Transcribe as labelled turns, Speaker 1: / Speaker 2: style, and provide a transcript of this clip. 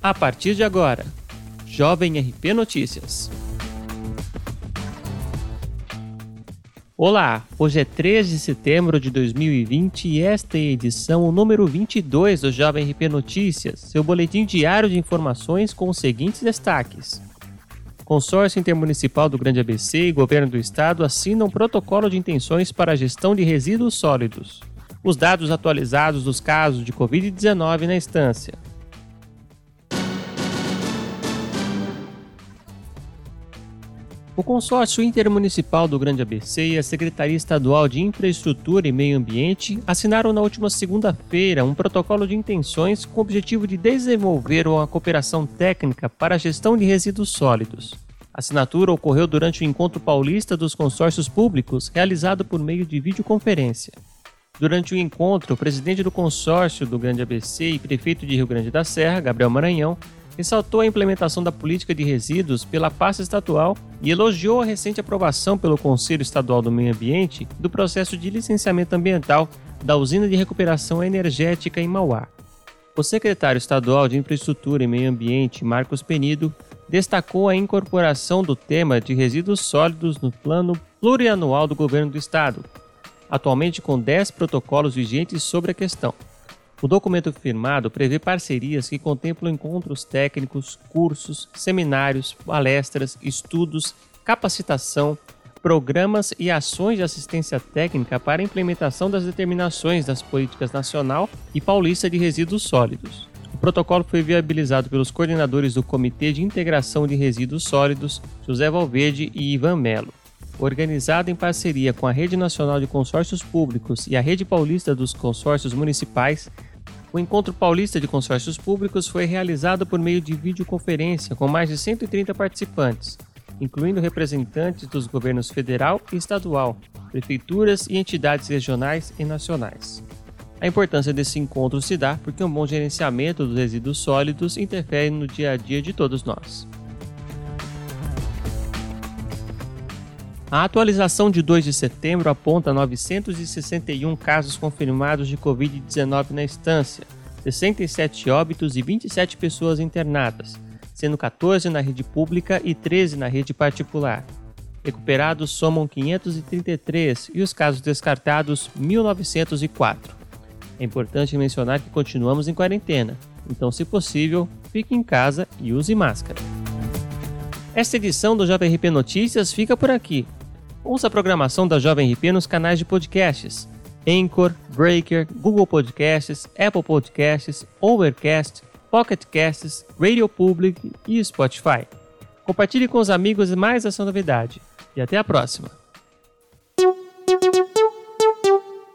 Speaker 1: A partir de agora, Jovem RP Notícias. Olá, hoje é 3 de setembro de 2020 e esta é a edição número 22 do Jovem RP Notícias, seu boletim diário de informações com os seguintes destaques. Consórcio Intermunicipal do Grande ABC e Governo do Estado assinam um protocolo de intenções para a gestão de resíduos sólidos. Os dados atualizados dos casos de Covid-19 na instância. O Consórcio Intermunicipal do Grande ABC e a Secretaria Estadual de Infraestrutura e Meio Ambiente assinaram na última segunda-feira um protocolo de intenções com o objetivo de desenvolver uma cooperação técnica para a gestão de resíduos sólidos. A assinatura ocorreu durante o Encontro Paulista dos Consórcios Públicos, realizado por meio de videoconferência. Durante o encontro, o presidente do consórcio do Grande ABC e prefeito de Rio Grande da Serra, Gabriel Maranhão, ressaltou a implementação da política de resíduos pela pasta estadual e elogiou a recente aprovação pelo Conselho Estadual do Meio Ambiente do processo de licenciamento ambiental da usina de recuperação energética em Mauá. O secretário estadual de Infraestrutura e Meio Ambiente, Marcos Penido, destacou a incorporação do tema de resíduos sólidos no plano plurianual do governo do estado, atualmente com 10 protocolos vigentes sobre a questão. O documento firmado prevê parcerias que contemplam encontros técnicos, cursos, seminários, palestras, estudos, capacitação, programas e ações de assistência técnica para a implementação das determinações das políticas nacional e paulista de resíduos sólidos. O protocolo foi viabilizado pelos coordenadores do Comitê de Integração de Resíduos Sólidos, José Valverde e Ivan Melo. Organizado em parceria com a Rede Nacional de Consórcios Públicos e a Rede Paulista dos Consórcios Municipais, o Encontro Paulista de Consórcios Públicos foi realizado por meio de videoconferência com mais de 130 participantes, incluindo representantes dos governos federal e estadual, prefeituras e entidades regionais e nacionais. A importância desse encontro se dá porque um bom gerenciamento dos resíduos sólidos interfere no dia a dia de todos nós. A atualização de 2 de setembro aponta 961 casos confirmados de Covid-19 na instância, 67 óbitos e 27 pessoas internadas, sendo 14 na rede pública e 13 na rede particular. Recuperados somam 533 e os casos descartados 1904. É importante mencionar que continuamos em quarentena, então, se possível, fique em casa e use máscara. Esta edição do JRP Notícias fica por aqui. Ouça a programação da Jovem RP nos canais de podcasts Anchor, Breaker, Google Podcasts, Apple Podcasts, Overcast, Pocket Casts, Radio Public e Spotify. Compartilhe com os amigos mais essa novidade. E até a próxima!